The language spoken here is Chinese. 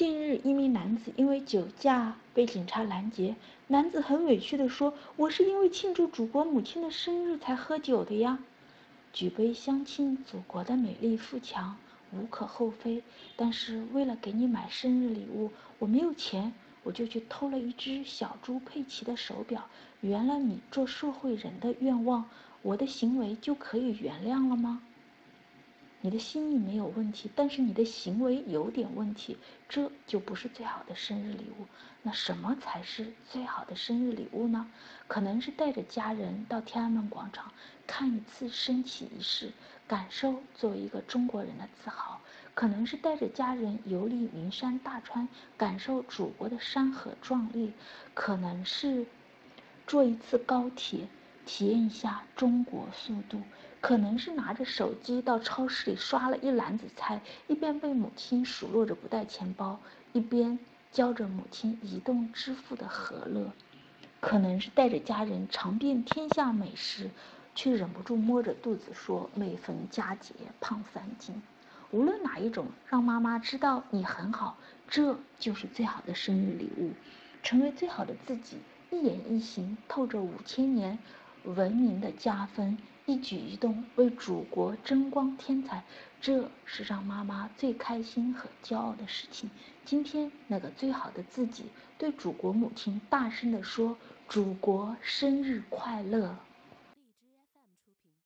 近日，一名男子因为酒驾被警察拦截。男子很委屈地说：“我是因为庆祝祖国母亲的生日才喝酒的呀。”举杯相庆祖国的美丽富强，无可厚非。但是为了给你买生日礼物，我没有钱，我就去偷了一只小猪佩奇的手表，圆了你做社会人的愿望，我的行为就可以原谅了吗？你的心里没有问题，但是你的行为有点问题，这就不是最好的生日礼物。那什么才是最好的生日礼物呢？可能是带着家人到天安门广场看一次升旗仪式，感受作为一个中国人的自豪；可能是带着家人游历名山大川，感受祖国的山河壮丽；可能是坐一次高铁。体验一下中国速度，可能是拿着手机到超市里刷了一篮子菜，一边被母亲数落着不带钱包，一边教着母亲移动支付的和乐；可能是带着家人尝遍天下美食，却忍不住摸着肚子说每逢佳节胖三斤。无论哪一种，让妈妈知道你很好，这就是最好的生日礼物。成为最好的自己，一言一行透着五千年。文明的加分，一举一动为祖国争光添彩，这是让妈妈最开心和骄傲的事情。今天，那个最好的自己，对祖国母亲大声地说：“祖国生日快乐！”